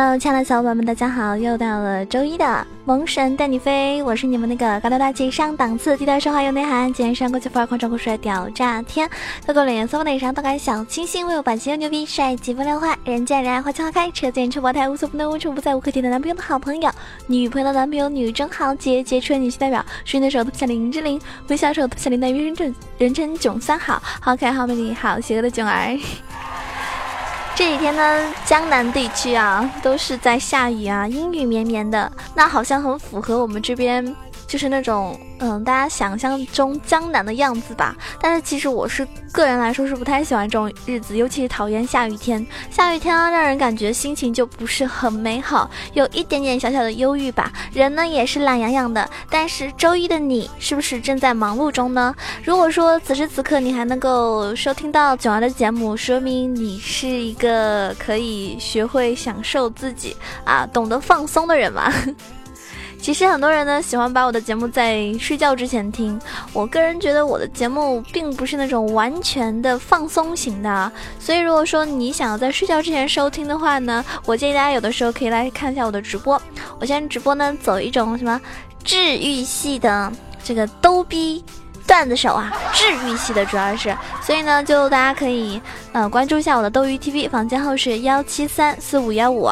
Hello，亲爱的小伙伴们，大家好！又到了周一的萌神带你飞，我是你们那个高端大气上档次、低调奢华有内涵、简约国际范儿、狂拽酷帅屌炸天、透过脸色内伤动感小清新、为我版型又牛逼、帅气风流话、人见人爱花见花开、车见车爆胎、无所不能、无处不在、无可替代男朋友的好朋友、女朋友的男朋友、女中豪杰、杰出女性代表、水的手特像林志玲、微笑手特像林黛玉、人称人称囧三好、好可爱、好美丽、好邪恶的囧儿。这几天呢，江南地区啊都是在下雨啊，阴雨绵绵的，那好像很符合我们这边。就是那种，嗯，大家想象中江南的样子吧。但是其实我是个人来说是不太喜欢这种日子，尤其是讨厌下雨天。下雨天啊，让人感觉心情就不是很美好，有一点点小小的忧郁吧。人呢也是懒洋洋的。但是周一的你是不是正在忙碌中呢？如果说此时此刻你还能够收听到九儿的节目，说明你是一个可以学会享受自己啊，懂得放松的人嘛。其实很多人呢喜欢把我的节目在睡觉之前听，我个人觉得我的节目并不是那种完全的放松型的，所以如果说你想要在睡觉之前收听的话呢，我建议大家有的时候可以来看一下我的直播。我现在直播呢走一种什么治愈系的这个逗逼段子手啊，治愈系的主要是，所以呢就大家可以呃关注一下我的斗鱼 TV，房间号是幺七三四五幺五，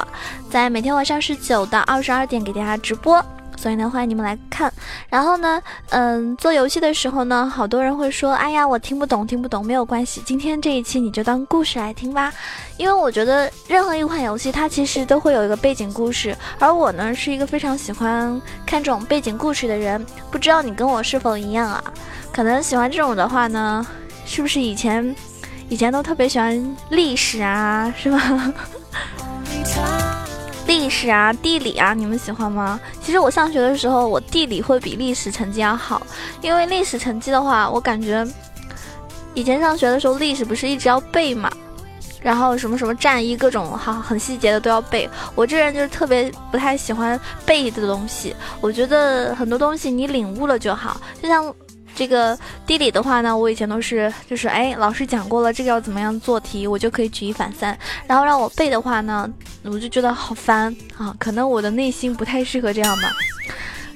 在每天晚上十九到二十二点给大家直播。所以呢，欢迎你们来看。然后呢，嗯，做游戏的时候呢，好多人会说：“哎呀，我听不懂，听不懂。”没有关系，今天这一期你就当故事来听吧。因为我觉得任何一款游戏它其实都会有一个背景故事，而我呢是一个非常喜欢看这种背景故事的人。不知道你跟我是否一样啊？可能喜欢这种的话呢，是不是以前以前都特别喜欢历史啊？是吧？历史啊，地理啊，你们喜欢吗？其实我上学的时候，我地理会比历史成绩要好，因为历史成绩的话，我感觉以前上学的时候，历史不是一直要背嘛，然后什么什么战役，各种好很细节的都要背。我这人就是特别不太喜欢背的东西，我觉得很多东西你领悟了就好，就像。这个地理的话呢，我以前都是就是哎，老师讲过了，这个要怎么样做题，我就可以举一反三。然后让我背的话呢，我就觉得好烦啊，可能我的内心不太适合这样吧。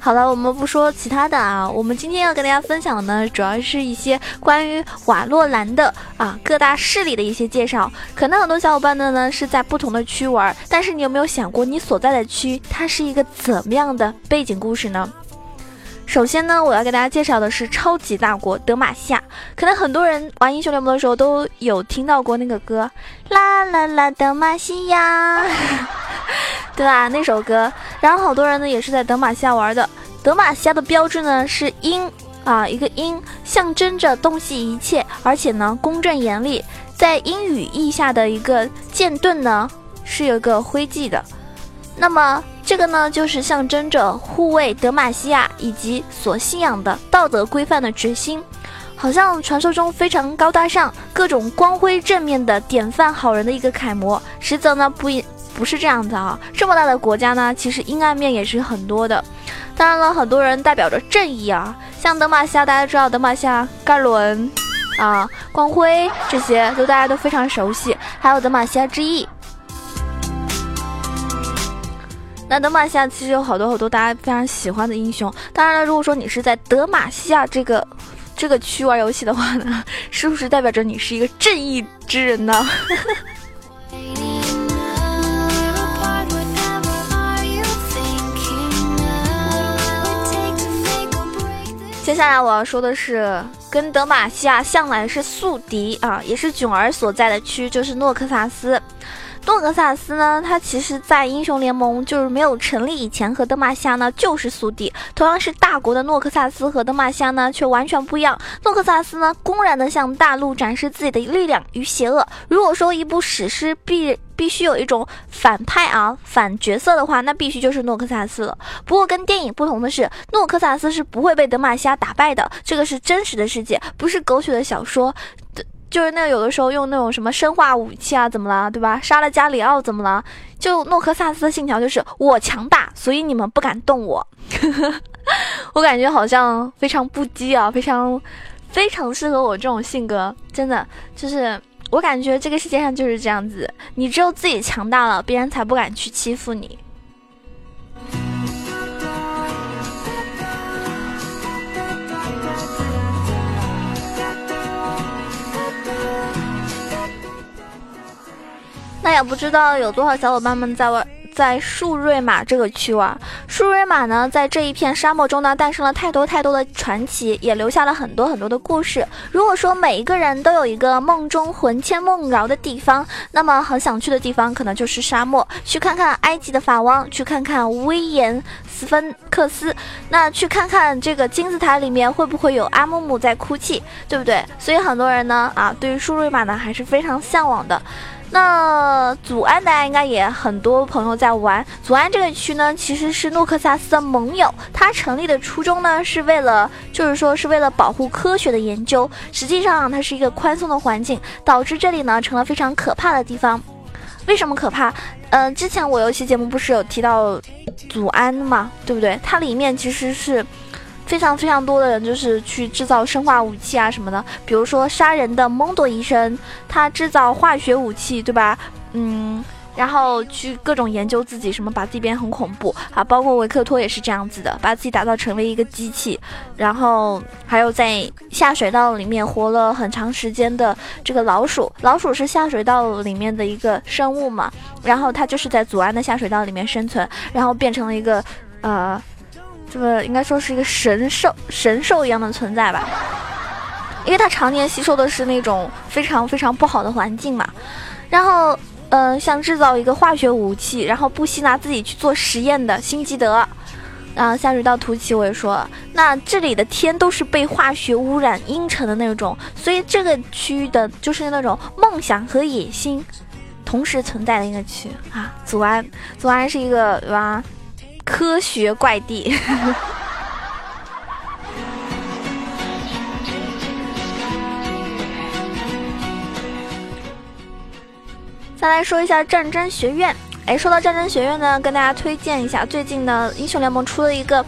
好了，我们不说其他的啊，我们今天要跟大家分享的呢，主要是一些关于瓦洛兰的啊各大势力的一些介绍。可能很多小伙伴呢呢是在不同的区玩，但是你有没有想过，你所在的区它是一个怎么样的背景故事呢？首先呢，我要给大家介绍的是超级大国德玛西亚。可能很多人玩英雄联盟的时候都有听到过那个歌，啦啦啦，德玛西亚，对吧？那首歌。然后好多人呢也是在德玛西亚玩的。德玛西亚的标志呢是鹰啊，一个鹰，象征着洞悉一切，而且呢公正严厉。在鹰羽翼下的一个剑盾呢是有一个徽记的。那么。这个呢，就是象征着护卫德玛西亚以及所信仰的道德规范的决心，好像传说中非常高大上、各种光辉正面的典范好人的一个楷模。实则呢，不一不是这样子啊。这么大的国家呢，其实阴暗面也是很多的。当然了，很多人代表着正义啊，像德玛西亚，大家知道德玛西亚盖伦啊、光辉这些都大家都非常熟悉，还有德玛西亚之翼。那德玛西亚其实有好多好多大家非常喜欢的英雄。当然了，如果说你是在德玛西亚这个这个区玩游戏的话呢，是不是代表着你是一个正义之人呢？接下来我要说的是，跟德玛西亚向来是宿敌啊，也是囧儿所在的区，就是诺克萨斯。诺克萨斯呢，它其实，在英雄联盟就是没有成立以前，和德玛西亚呢就是宿敌。同样是大国的诺克萨斯和德玛西亚呢，却完全不一样。诺克萨斯呢，公然的向大陆展示自己的力量与邪恶。如果说一部史诗必必须有一种反派啊，反角色的话，那必须就是诺克萨斯了。不过跟电影不同的是，诺克萨斯是不会被德玛西亚打败的。这个是真实的世界，不是狗血的小说。就是那有的时候用那种什么生化武器啊，怎么了，对吧？杀了加里奥怎么了？就诺克萨斯的信条就是我强大，所以你们不敢动我。我感觉好像非常不羁啊，非常非常适合我这种性格，真的就是我感觉这个世界上就是这样子，你只有自己强大了，别人才不敢去欺负你。不知道有多少小伙伴们在玩。在树瑞玛这个区玩，树瑞玛呢，在这一片沙漠中呢，诞生了太多太多的传奇，也留下了很多很多的故事。如果说每一个人都有一个梦中魂牵梦绕的地方，那么很想去的地方可能就是沙漠，去看看埃及的法王，去看看威严斯芬克斯，那去看看这个金字塔里面会不会有阿木木在哭泣，对不对？所以很多人呢，啊，对于树瑞玛呢还是非常向往的。那祖安大家应该也很多朋友在玩。祖安这个区呢，其实是诺克萨斯的盟友。它成立的初衷呢，是为了，就是说是为了保护科学的研究。实际上，它是一个宽松的环境，导致这里呢成了非常可怕的地方。为什么可怕？嗯，之前我有一期节目不是有提到祖安嘛，对不对？它里面其实是。非常非常多的人就是去制造生化武器啊什么的，比如说杀人的蒙多医生，他制造化学武器，对吧？嗯，然后去各种研究自己，什么把自己变很恐怖啊，包括维克托也是这样子的，把自己打造成为一个机器，然后还有在下水道里面活了很长时间的这个老鼠，老鼠是下水道里面的一个生物嘛，然后它就是在祖安的下水道里面生存，然后变成了一个呃。这个应该说是一个神兽，神兽一样的存在吧，因为它常年吸收的是那种非常非常不好的环境嘛。然后，嗯，像制造一个化学武器，然后不惜拿自己去做实验的辛吉德，啊，下水道图奇我也说了，那这里的天都是被化学污染阴沉的那种，所以这个区域的就是那种梦想和野心同时存在的一个区啊。祖安，祖安是一个对吧？科学怪地。再来说一下战争学院。哎，说到战争学院呢，跟大家推荐一下，最近呢，英雄联盟出了一个，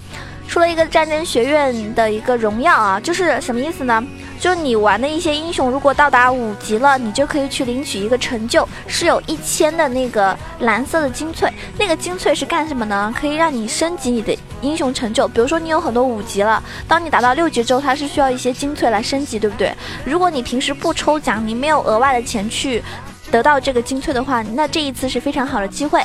出了一个战争学院的一个荣耀啊，就是什么意思呢？就你玩的一些英雄，如果到达五级了，你就可以去领取一个成就，是有一千的那个蓝色的精粹。那个精粹是干什么呢？可以让你升级你的英雄成就。比如说你有很多五级了，当你达到六级之后，它是需要一些精粹来升级，对不对？如果你平时不抽奖，你没有额外的钱去。得到这个精粹的话，那这一次是非常好的机会。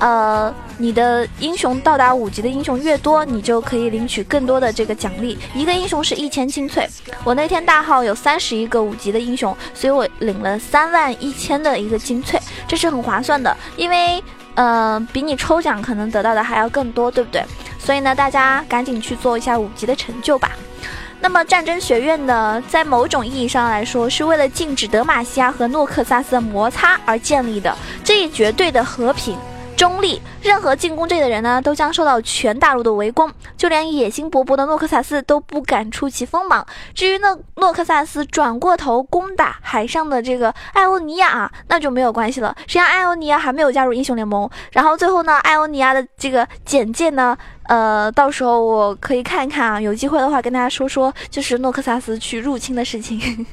呃，你的英雄到达五级的英雄越多，你就可以领取更多的这个奖励。一个英雄是一千精粹，我那天大号有三十一个五级的英雄，所以我领了三万一千的一个精粹，这是很划算的。因为呃，比你抽奖可能得到的还要更多，对不对？所以呢，大家赶紧去做一下五级的成就吧。那么战争学院呢，在某种意义上来说，是为了禁止德玛西亚和诺克萨斯的摩擦而建立的。这一绝对的和平。中立，任何进攻这里的人呢，都将受到全大陆的围攻，就连野心勃勃的诺克萨斯都不敢出其锋芒。至于诺诺克萨斯转过头攻打海上的这个艾欧尼亚，那就没有关系了。实际上，艾欧尼亚还没有加入英雄联盟。然后最后呢，艾欧尼亚的这个简介呢，呃，到时候我可以看一看啊，有机会的话跟大家说说，就是诺克萨斯去入侵的事情。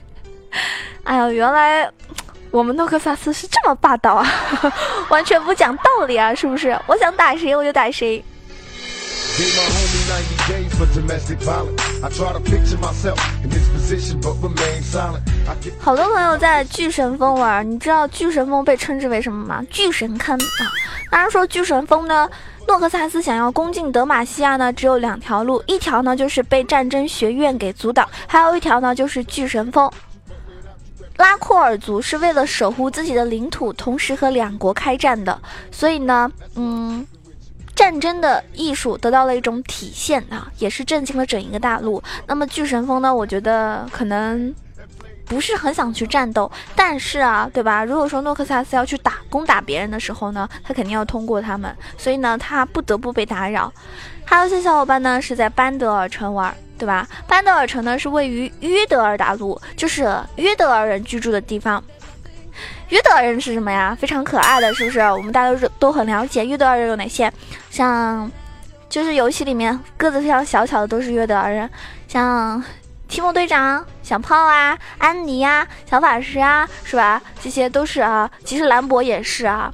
哎呀，原来。我们诺克萨斯是这么霸道啊，完全不讲道理啊，是不是？我想打谁我就打谁。好多朋友在巨神峰玩，你知道巨神峰被称之为什么吗？巨神坑啊！当然说巨神峰呢，诺克萨斯想要攻进德玛西亚呢，只有两条路，一条呢就是被战争学院给阻挡，还有一条呢就是巨神峰。拉库尔族是为了守护自己的领土，同时和两国开战的，所以呢，嗯，战争的艺术得到了一种体现啊，也是震惊了整一个大陆。那么巨神峰呢，我觉得可能不是很想去战斗，但是啊，对吧？如果说诺克萨斯要去打攻打别人的时候呢，他肯定要通过他们，所以呢，他不得不被打扰。还有些小伙伴呢是在班德尔城玩。对吧？班德尔城呢是位于约德尔大陆，就是约德尔人居住的地方。约德尔人是什么呀？非常可爱的，是不是？我们大家都都很了解约德尔人有哪些？像，就是游戏里面个子非常小巧的都是约德尔人，像提莫队长、小炮啊、安妮啊、小法师啊，是吧？这些都是啊。其实兰博也是啊。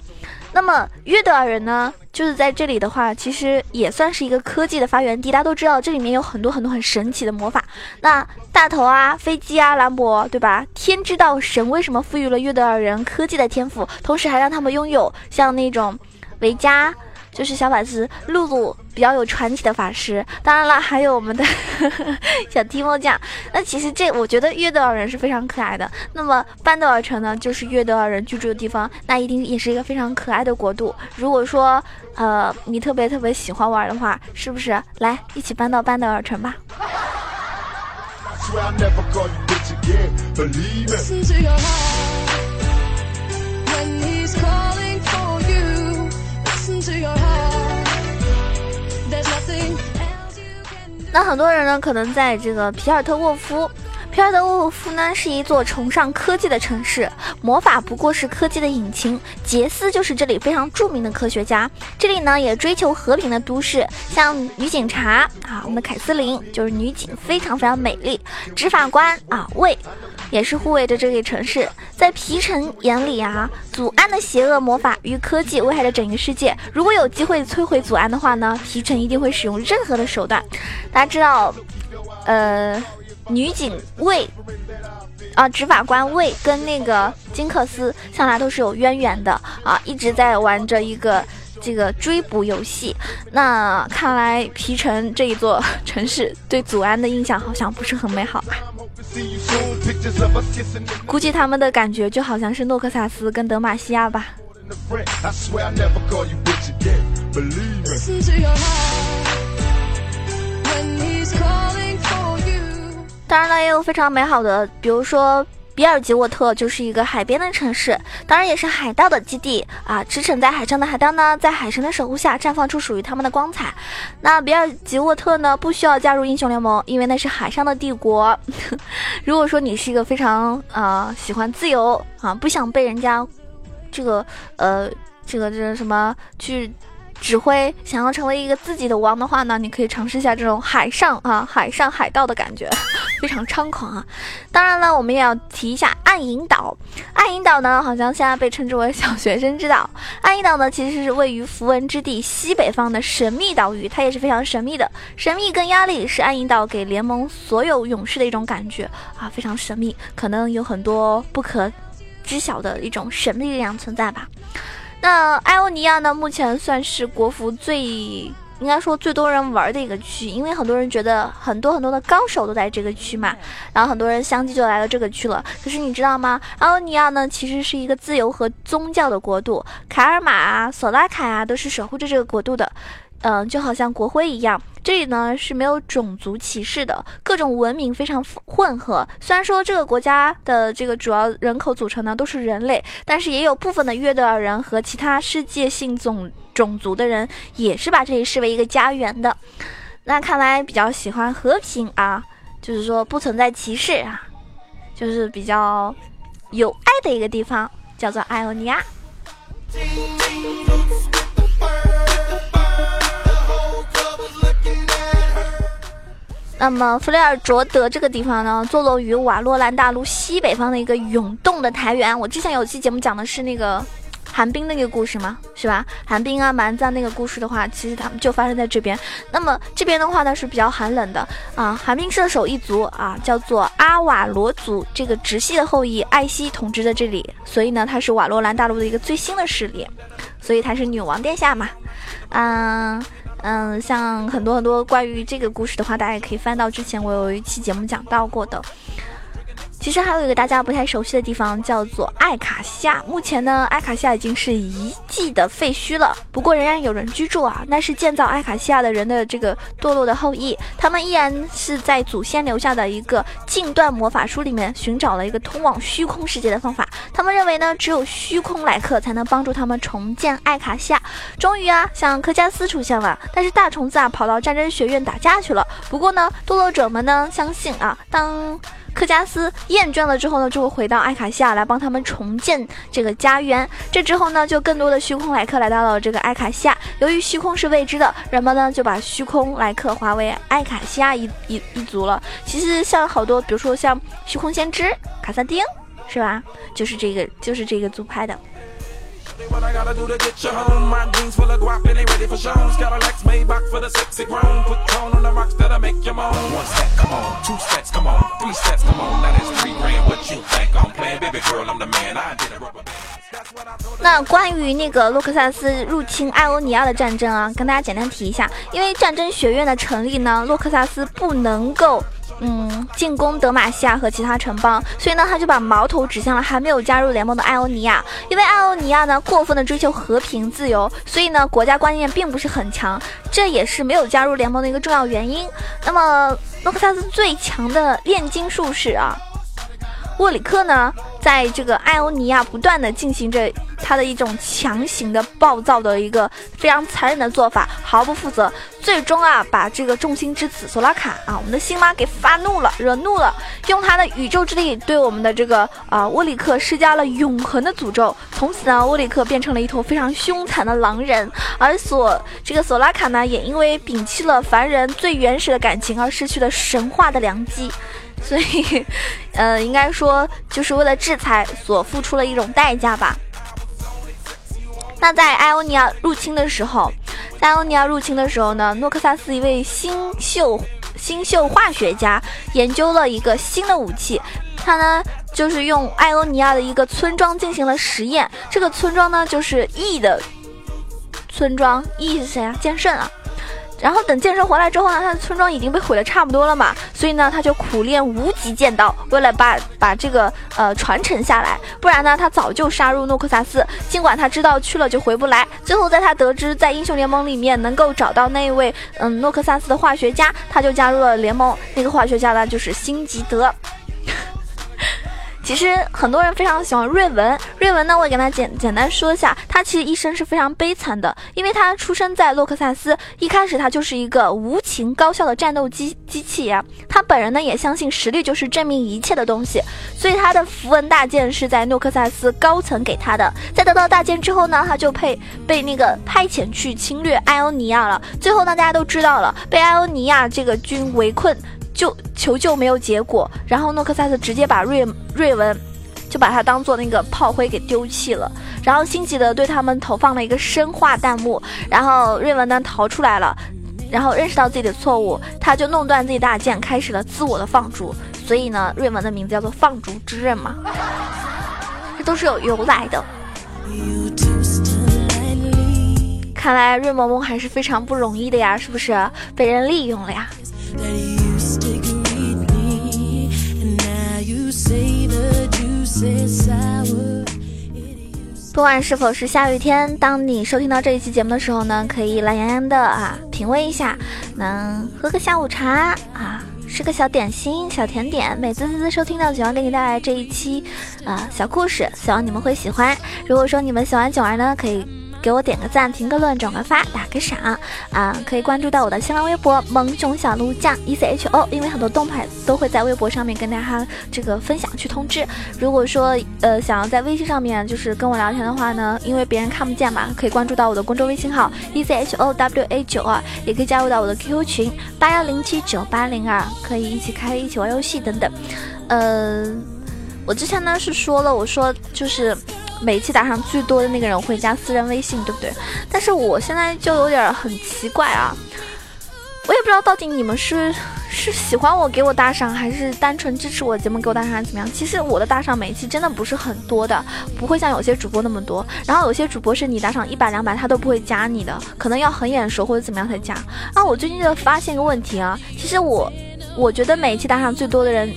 那么约德尔人呢？就是在这里的话，其实也算是一个科技的发源地。大家都知道，这里面有很多很多很神奇的魔法。那大头啊，飞机啊，兰博，对吧？天知道神为什么赋予了约德尔人科技的天赋，同时还让他们拥有像那种维加。就是小法师露露比较有传奇的法师，当然了，还有我们的 小提莫酱。那其实这我觉得约德尔人是非常可爱的。那么班德尔城呢，就是约德尔人居住的地方，那一定也是一个非常可爱的国度。如果说呃你特别特别喜欢玩的话，是不是来一起搬到班德尔城吧？那很多人呢，可能在这个皮尔特沃夫。皮尔特沃夫呢是一座崇尚科技的城市，魔法不过是科技的引擎。杰斯就是这里非常著名的科学家。这里呢也追求和平的都市，像女警察啊，我们的凯瑟琳就是女警，非常非常美丽。执法官啊，喂也是护卫着这个城市。在皮城眼里啊，祖安的邪恶魔法与科技危害着整个世界。如果有机会摧毁祖安的话呢，皮城一定会使用任何的手段。大家知道，呃。女警卫啊，执法官卫跟那个金克斯向来都是有渊源的啊，一直在玩着一个这个追捕游戏。那看来皮城这一座城市对祖安的印象好像不是很美好啊？估计他们的感觉就好像是诺克萨斯跟德玛西亚吧。当然了，也有非常美好的，比如说比尔吉沃特就是一个海边的城市，当然也是海盗的基地啊。驰骋在海上的海盗呢，在海神的守护下绽放出属于他们的光彩。那比尔吉沃特呢，不需要加入英雄联盟，因为那是海上的帝国。如果说你是一个非常啊喜欢自由啊，不想被人家这个呃这个这个什么去。指挥想要成为一个自己的王的话呢，你可以尝试一下这种海上啊 海上海盗的感觉，非常猖狂啊！当然了，我们也要提一下暗影岛。暗影岛呢，好像现在被称之为小学生之岛。暗影岛呢，其实是位于符文之地西北方的神秘岛屿，它也是非常神秘的。神秘跟压力是暗影岛给联盟所有勇士的一种感觉啊，非常神秘，可能有很多不可知晓的一种神秘力量存在吧。那艾欧尼亚呢？目前算是国服最应该说最多人玩的一个区，因为很多人觉得很多很多的高手都在这个区嘛，然后很多人相继就来到这个区了。可是你知道吗？艾欧尼亚呢，其实是一个自由和宗教的国度，卡尔玛啊、索拉卡啊都是守护着这个国度的。嗯，就好像国徽一样，这里呢是没有种族歧视的，各种文明非常混合。虽然说这个国家的这个主要人口组成呢都是人类，但是也有部分的约德尔人和其他世界性种种族的人也是把这里视为一个家园的。那看来比较喜欢和平啊，就是说不存在歧视啊，就是比较有爱的一个地方，叫做艾欧尼亚。那么弗雷尔卓德这个地方呢，坐落于瓦洛兰大陆西北方的一个涌动的台原。我之前有期节目讲的是那个寒冰那个故事嘛，是吧？寒冰啊蛮赞那个故事的话，其实他们就发生在这边。那么这边的话呢是比较寒冷的啊。寒冰射手一族啊，叫做阿瓦罗族，这个直系的后裔艾希统治在这里，所以呢，它是瓦洛兰大陆的一个最新的势力，所以它是女王殿下嘛，嗯。嗯，像很多很多关于这个故事的话，大家也可以翻到之前我有一期节目讲到过的。其实还有一个大家不太熟悉的地方，叫做艾卡夏。目前呢，艾卡夏已经是遗迹的废墟了，不过仍然有人居住啊。那是建造艾卡西亚的人的这个堕落的后裔，他们依然是在祖先留下的一个禁断魔法书里面寻找了一个通往虚空世界的方法。他们认为呢，只有虚空来客才能帮助他们重建艾卡西亚。终于啊，像科加斯出现了，但是大虫子啊跑到战争学院打架去了。不过呢，堕落者们呢相信啊，当科加斯厌倦了之后呢，就会回到艾卡西亚来帮他们重建这个家园。这之后呢，就更多的虚空来客来到了这个艾卡西亚。由于虚空是未知的，人们呢就把虚空来客划为艾卡西亚一一一族了。其实像好多，比如说像虚空先知卡萨丁，是吧？就是这个，就是这个族派的。那关于那个洛克萨斯入侵艾欧尼亚的战争啊，跟大家简单提一下，因为战争学院的成立呢，洛克萨斯不能够。嗯，进攻德玛西亚和其他城邦，所以呢，他就把矛头指向了还没有加入联盟的艾欧尼亚。因为艾欧尼亚呢过分的追求和平自由，所以呢国家观念并不是很强，这也是没有加入联盟的一个重要原因。那么诺克萨斯最强的炼金术士啊，沃里克呢？在这个艾欧尼亚不断的进行着他的一种强行的暴躁的一个非常残忍的做法，毫不负责，最终啊把这个众星之子索拉卡啊，我们的星妈给发怒了，惹怒了，用他的宇宙之力对我们的这个啊沃里克施加了永恒的诅咒，从此呢沃里克变成了一头非常凶残的狼人，而索这个索拉卡呢也因为摒弃了凡人最原始的感情而失去了神话的良机。所以，呃，应该说就是为了制裁所付出了一种代价吧。那在艾欧尼亚入侵的时候，艾欧尼亚入侵的时候呢，诺克萨斯一位新秀新秀化学家研究了一个新的武器，他呢就是用艾欧尼亚的一个村庄进行了实验。这个村庄呢就是 E 的村庄，E 是谁啊？剑圣啊。然后等剑圣回来之后呢，他的村庄已经被毁的差不多了嘛，所以呢，他就苦练无极剑道，为了把把这个呃传承下来，不然呢，他早就杀入诺克萨斯。尽管他知道去了就回不来，最后在他得知在英雄联盟里面能够找到那位嗯诺克萨斯的化学家，他就加入了联盟。那个化学家呢，就是辛吉德。其实很多人非常喜欢瑞文，瑞文呢，我给他简简单说一下，他其实一生是非常悲惨的，因为他出生在洛克萨斯，一开始他就是一个无情高效的战斗机机器呀。他本人呢也相信实力就是证明一切的东西，所以他的符文大剑是在诺克萨斯高层给他的。在得到大剑之后呢，他就被被那个派遣去侵略艾欧尼亚了。最后呢，大家都知道了，被艾欧尼亚这个军围困。就求救没有结果，然后诺克萨斯直接把瑞瑞文就把他当做那个炮灰给丢弃了，然后辛吉德对他们投放了一个生化弹幕，然后瑞文呢逃出来了，然后认识到自己的错误，他就弄断自己大剑，开始了自我的放逐，所以呢，瑞文的名字叫做放逐之刃嘛，这都是有由来的。看来瑞萌萌还是非常不容易的呀，是不是被人利用了呀？不管是否是下雨天，当你收听到这一期节目的时候呢，可以懒洋洋的啊品味一下，能喝个下午茶啊，吃个小点心、小甜点，美滋滋收听到九儿给你带来这一期啊小故事，希望你们会喜欢。如果说你们喜欢九儿呢，可以。给我点个赞，评个论，转个发，打个赏啊！可以关注到我的新浪微博“萌熊小鹿酱 E C H O”，因为很多动态都会在微博上面跟大家这个分享去通知。如果说呃想要在微信上面就是跟我聊天的话呢，因为别人看不见嘛，可以关注到我的公众微信号 E C H O W A 九二，也可以加入到我的 QQ 群八幺零七九八零二，可以一起开一起玩游戏等等。呃，我之前呢是说了，我说就是。每期打赏最多的那个人会加私人微信，对不对？但是我现在就有点很奇怪啊，我也不知道到底你们是是喜欢我给我打赏，还是单纯支持我节目给我打赏，还是怎么样？其实我的打赏每期真的不是很多的，不会像有些主播那么多。然后有些主播是你打赏一百两百，他都不会加你的，可能要很眼熟或者怎么样才加。啊，我最近就发现一个问题啊，其实我我觉得每期打赏最多的人。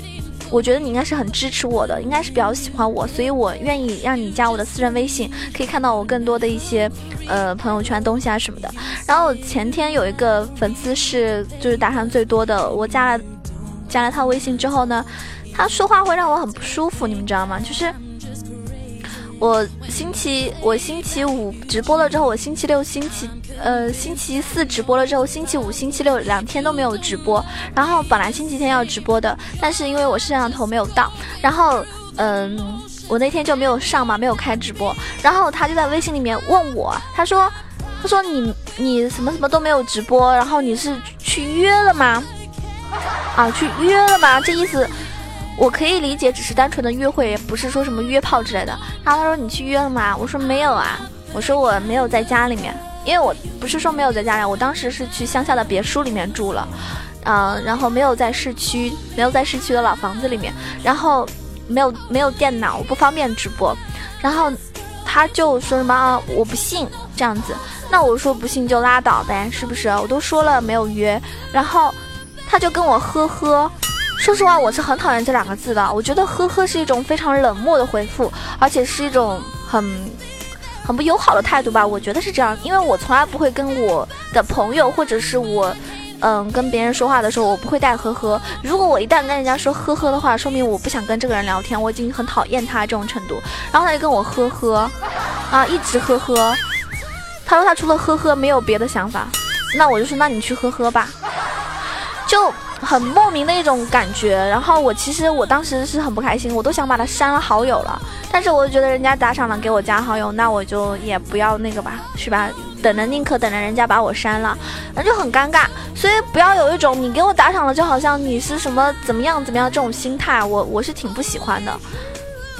我觉得你应该是很支持我的，应该是比较喜欢我，所以我愿意让你加我的私人微信，可以看到我更多的一些呃朋友圈东西啊什么的。然后前天有一个粉丝是就是打赏最多的，我加了加了他微信之后呢，他说话会让我很不舒服，你们知道吗？就是我星期我星期五直播了之后，我星期六、星期呃星期四直播了之后，星期五、星期六两天都没有直播。然后本来星期天要直播的，但是因为我摄像头没有到，然后嗯，我那天就没有上嘛，没有开直播。然后他就在微信里面问我，他说他说你你什么什么都没有直播，然后你是去约了吗？啊，去约了吗？这意思。我可以理解，只是单纯的约会，不是说什么约炮之类的。然后他说你去约了吗？我说没有啊，我说我没有在家里面，因为我不是说没有在家里，我当时是去乡下的别墅里面住了，嗯，然后没有在市区，没有在市区的老房子里面，然后没有没有电脑，我不方便直播。然后他就说什么啊，我不信这样子，那我说不信就拉倒呗，是不是？我都说了没有约，然后他就跟我呵呵。说实话，我是很讨厌这两个字的。我觉得“呵呵”是一种非常冷漠的回复，而且是一种很很不友好的态度吧。我觉得是这样，因为我从来不会跟我的朋友或者是我，嗯，跟别人说话的时候，我不会带“呵呵”。如果我一旦跟人家说“呵呵”的话，说明我不想跟这个人聊天，我已经很讨厌他这种程度。然后他就跟我“呵呵”，啊，一直“呵呵”。他说他除了“呵呵”没有别的想法。那我就说，那你去“呵呵”吧。就。很莫名的一种感觉，然后我其实我当时是很不开心，我都想把他删了好友了，但是我觉得人家打赏了给我加好友，那我就也不要那个吧，是吧？等着宁可等着人家把我删了，那就很尴尬。所以不要有一种你给我打赏了就好像你是什么怎么样怎么样这种心态，我我是挺不喜欢的。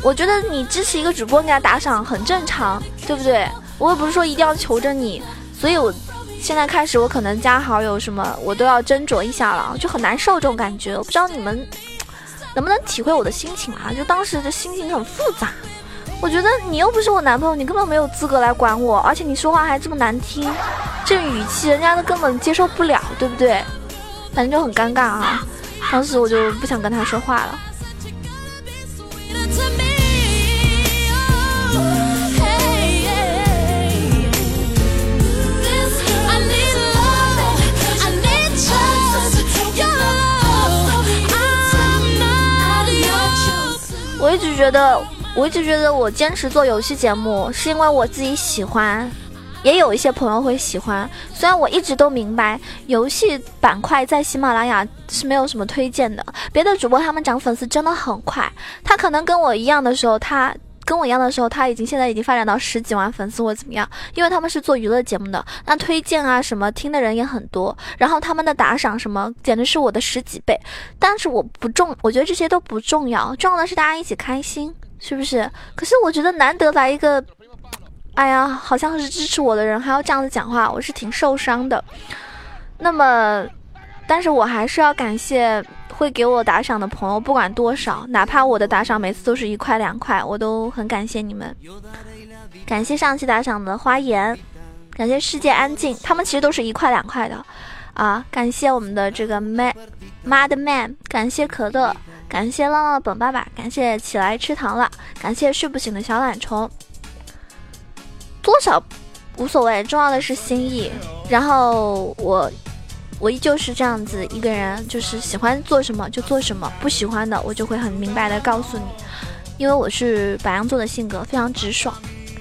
我觉得你支持一个主播给他打赏很正常，对不对？我也不是说一定要求着你，所以我。现在开始，我可能加好友什么，我都要斟酌一下了，就很难受这种感觉。我不知道你们能不能体会我的心情啊？就当时的心情很复杂。我觉得你又不是我男朋友，你根本没有资格来管我，而且你说话还这么难听，这语气人家都根本接受不了，对不对？反正就很尴尬啊。当时我就不想跟他说话了。我一直觉得，我一直觉得我坚持做游戏节目是因为我自己喜欢，也有一些朋友会喜欢。虽然我一直都明白，游戏板块在喜马拉雅是没有什么推荐的，别的主播他们涨粉丝真的很快，他可能跟我一样的时候，他。跟我一样的时候，他已经现在已经发展到十几万粉丝或怎么样，因为他们是做娱乐节目的，那推荐啊什么听的人也很多，然后他们的打赏什么简直是我的十几倍。但是我不重，我觉得这些都不重要，重要的是大家一起开心，是不是？可是我觉得难得来一个，哎呀，好像是支持我的人还要这样子讲话，我是挺受伤的。那么，但是我还是要感谢。会给我打赏的朋友，不管多少，哪怕我的打赏每次都是一块两块，我都很感谢你们。感谢上期打赏的花言，感谢世界安静，他们其实都是一块两块的啊。感谢我们的这个 man mad man，感谢可乐，感谢浪浪本爸爸，感谢起来吃糖了，感谢睡不醒的小懒虫。多少无所谓，重要的是心意。然后我。我依旧是这样子一个人，就是喜欢做什么就做什么，不喜欢的我就会很明白的告诉你，因为我是白羊座的性格，非常直爽。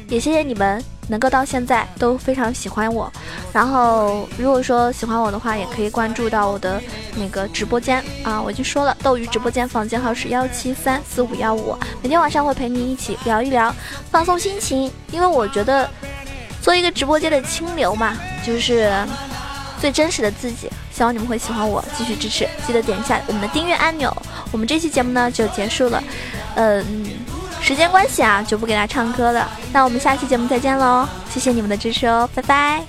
也谢谢你们能够到现在都非常喜欢我。然后如果说喜欢我的话，也可以关注到我的那个直播间啊，我已经说了，斗鱼直播间房间号是幺七三四五幺五，每天晚上会陪你一起聊一聊，放松心情。因为我觉得做一个直播间的清流嘛，就是。最真实的自己，希望你们会喜欢我，继续支持，记得点一下我们的订阅按钮。我们这期节目呢就结束了，嗯，时间关系啊就不给大家唱歌了。那我们下期节目再见喽，谢谢你们的支持哦，拜拜。